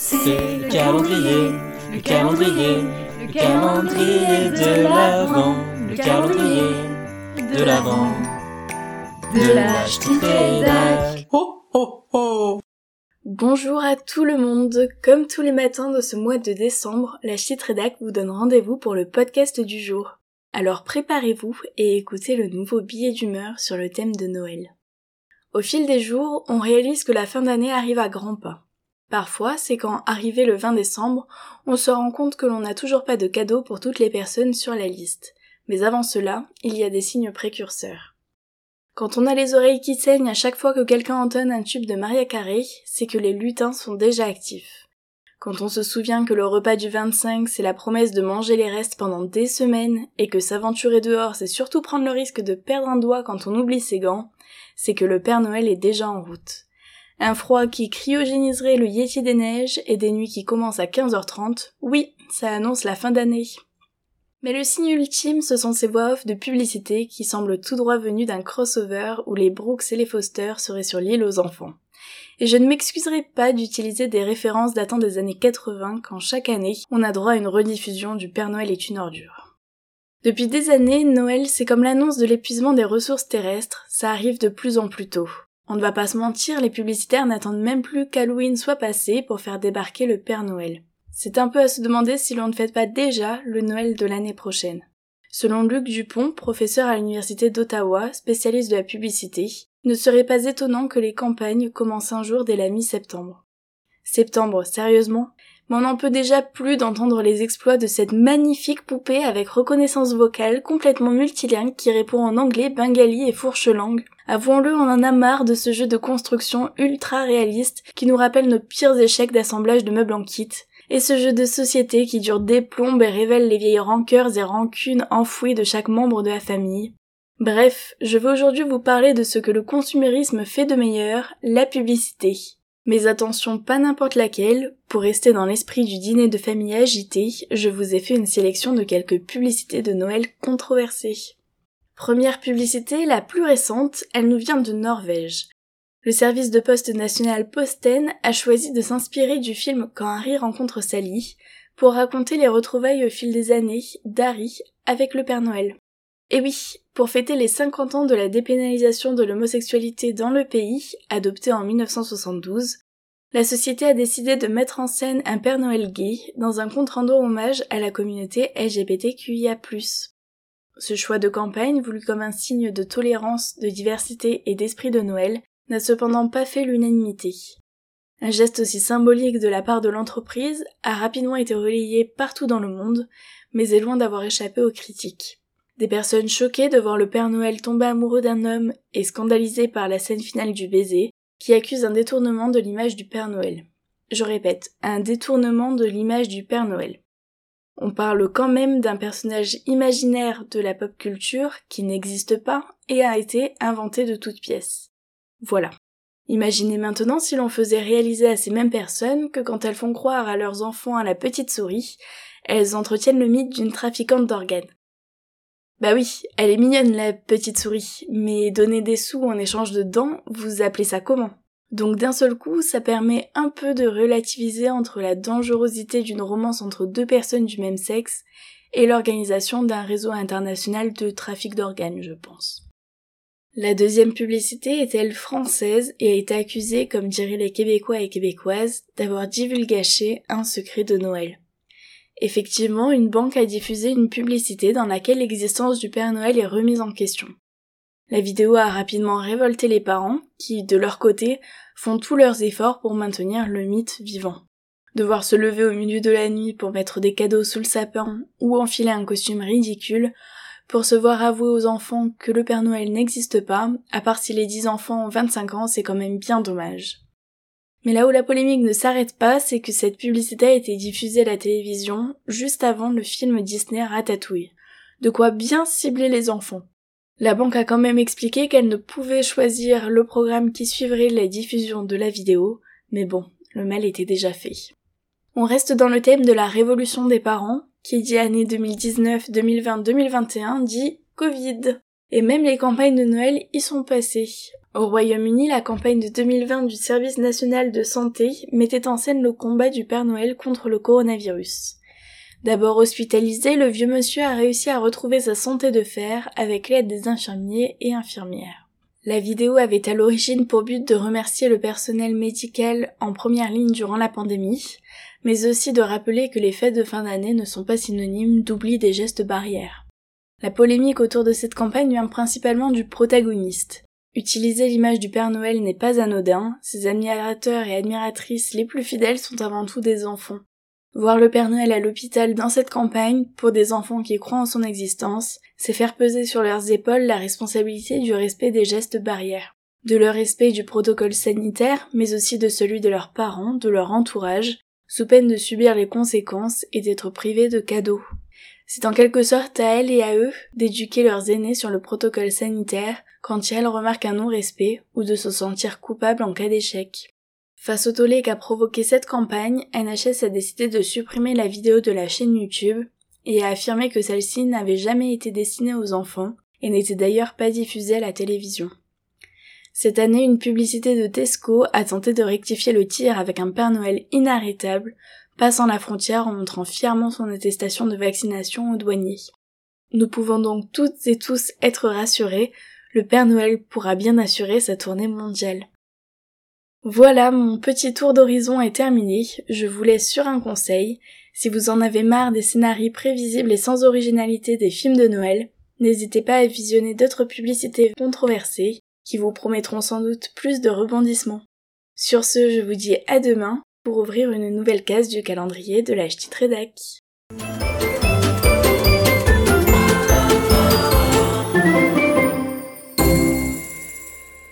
C'est le calendrier, le calendrier, le calendrier de l'Avent, le calendrier de l'Avent, de l'âge Ho ho ho Bonjour à tout le monde. Comme tous les matins de ce mois de décembre, la Chit Rédac vous donne rendez-vous pour le podcast du jour. Alors préparez-vous et écoutez le nouveau billet d'humeur sur le thème de Noël. Au fil des jours, on réalise que la fin d'année arrive à grands pas. Parfois, c'est quand, arrivé le 20 décembre, on se rend compte que l'on n'a toujours pas de cadeaux pour toutes les personnes sur la liste. Mais avant cela, il y a des signes précurseurs. Quand on a les oreilles qui saignent à chaque fois que quelqu'un entonne un tube de Maria Carey, c'est que les lutins sont déjà actifs. Quand on se souvient que le repas du 25, c'est la promesse de manger les restes pendant des semaines, et que s'aventurer dehors, c'est surtout prendre le risque de perdre un doigt quand on oublie ses gants, c'est que le Père Noël est déjà en route. Un froid qui cryogéniserait le Yéti des neiges et des nuits qui commencent à 15h30, oui, ça annonce la fin d'année. Mais le signe ultime, ce sont ces voix off de publicité qui semblent tout droit venues d'un crossover où les Brooks et les Foster seraient sur l'île aux enfants. Et je ne m'excuserai pas d'utiliser des références datant des années 80 quand chaque année on a droit à une rediffusion du Père Noël est une ordure. Depuis des années, Noël c'est comme l'annonce de l'épuisement des ressources terrestres, ça arrive de plus en plus tôt. On ne va pas se mentir, les publicitaires n'attendent même plus qu'Halloween soit passé pour faire débarquer le Père Noël. C'est un peu à se demander si l'on ne fait pas déjà le Noël de l'année prochaine. Selon Luc Dupont, professeur à l'université d'Ottawa, spécialiste de la publicité, ne serait pas étonnant que les campagnes commencent un jour dès la mi-septembre. Septembre, sérieusement? Mais on n'en peut déjà plus d'entendre les exploits de cette magnifique poupée avec reconnaissance vocale complètement multilingue qui répond en anglais, bengali et fourche-langue, Avouons-le, on en a marre de ce jeu de construction ultra réaliste qui nous rappelle nos pires échecs d'assemblage de meubles en kit. Et ce jeu de société qui dure des plombes et révèle les vieilles rancœurs et rancunes enfouies de chaque membre de la famille. Bref, je veux aujourd'hui vous parler de ce que le consumérisme fait de meilleur, la publicité. Mais attention, pas n'importe laquelle, pour rester dans l'esprit du dîner de famille agité, je vous ai fait une sélection de quelques publicités de Noël controversées. Première publicité, la plus récente, elle nous vient de Norvège. Le service de poste national Posten a choisi de s'inspirer du film Quand Harry rencontre Sally pour raconter les retrouvailles au fil des années d'Harry avec le Père Noël. Et oui, pour fêter les 50 ans de la dépénalisation de l'homosexualité dans le pays, adoptée en 1972, la société a décidé de mettre en scène un Père Noël gay dans un compte rendu hommage à la communauté LGBTQIA+. Ce choix de campagne, voulu comme un signe de tolérance, de diversité et d'esprit de Noël, n'a cependant pas fait l'unanimité. Un geste aussi symbolique de la part de l'entreprise a rapidement été relayé partout dans le monde, mais est loin d'avoir échappé aux critiques. Des personnes choquées de voir le Père Noël tomber amoureux d'un homme et scandalisées par la scène finale du baiser, qui accusent un détournement de l'image du Père Noël. Je répète, un détournement de l'image du Père Noël. On parle quand même d'un personnage imaginaire de la pop culture qui n'existe pas et a été inventé de toutes pièces. Voilà. Imaginez maintenant si l'on faisait réaliser à ces mêmes personnes que quand elles font croire à leurs enfants à la petite souris, elles entretiennent le mythe d'une trafiquante d'organes. Bah oui, elle est mignonne la petite souris, mais donner des sous en échange de dents, vous appelez ça comment? Donc d'un seul coup, ça permet un peu de relativiser entre la dangerosité d'une romance entre deux personnes du même sexe et l'organisation d'un réseau international de trafic d'organes, je pense. La deuxième publicité est elle française et a été accusée, comme diraient les Québécois et Québécoises, d'avoir divulgaché un secret de Noël. Effectivement, une banque a diffusé une publicité dans laquelle l'existence du Père Noël est remise en question. La vidéo a rapidement révolté les parents, qui, de leur côté, font tous leurs efforts pour maintenir le mythe vivant. Devoir se lever au milieu de la nuit pour mettre des cadeaux sous le sapin ou enfiler un costume ridicule, pour se voir avouer aux enfants que le Père Noël n'existe pas, à part si les dix enfants ont 25 ans, c'est quand même bien dommage. Mais là où la polémique ne s'arrête pas, c'est que cette publicité a été diffusée à la télévision juste avant le film Disney Ratatouille. De quoi bien cibler les enfants. La banque a quand même expliqué qu'elle ne pouvait choisir le programme qui suivrait la diffusion de la vidéo, mais bon, le mal était déjà fait. On reste dans le thème de la révolution des parents, qui dit année 2019, 2020, 2021 dit Covid. Et même les campagnes de Noël y sont passées. Au Royaume-Uni, la campagne de 2020 du Service national de santé mettait en scène le combat du Père Noël contre le coronavirus. D'abord hospitalisé, le vieux monsieur a réussi à retrouver sa santé de fer avec l'aide des infirmiers et infirmières. La vidéo avait à l'origine pour but de remercier le personnel médical en première ligne durant la pandémie, mais aussi de rappeler que les fêtes de fin d'année ne sont pas synonymes d'oubli des gestes barrières. La polémique autour de cette campagne vient principalement du protagoniste. Utiliser l'image du Père Noël n'est pas anodin, ses admirateurs et admiratrices les plus fidèles sont avant tout des enfants. Voir le Père Noël à l'hôpital dans cette campagne, pour des enfants qui croient en son existence, c'est faire peser sur leurs épaules la responsabilité du respect des gestes barrières, de leur respect du protocole sanitaire, mais aussi de celui de leurs parents, de leur entourage, sous peine de subir les conséquences et d'être privés de cadeaux. C'est en quelque sorte à elles et à eux d'éduquer leurs aînés sur le protocole sanitaire quand elles remarquent un non-respect ou de se sentir coupable en cas d'échec. Face au tollé qu'a provoqué cette campagne, NHS a décidé de supprimer la vidéo de la chaîne YouTube et a affirmé que celle-ci n'avait jamais été destinée aux enfants et n'était d'ailleurs pas diffusée à la télévision. Cette année, une publicité de Tesco a tenté de rectifier le tir avec un Père Noël inarrêtable passant la frontière en montrant fièrement son attestation de vaccination aux douaniers. Nous pouvons donc toutes et tous être rassurés, le Père Noël pourra bien assurer sa tournée mondiale. Voilà, mon petit tour d'horizon est terminé, je vous laisse sur un conseil. Si vous en avez marre des scénarios prévisibles et sans originalité des films de Noël, n'hésitez pas à visionner d'autres publicités controversées qui vous promettront sans doute plus de rebondissements. Sur ce, je vous dis à demain pour ouvrir une nouvelle case du calendrier de Rédac.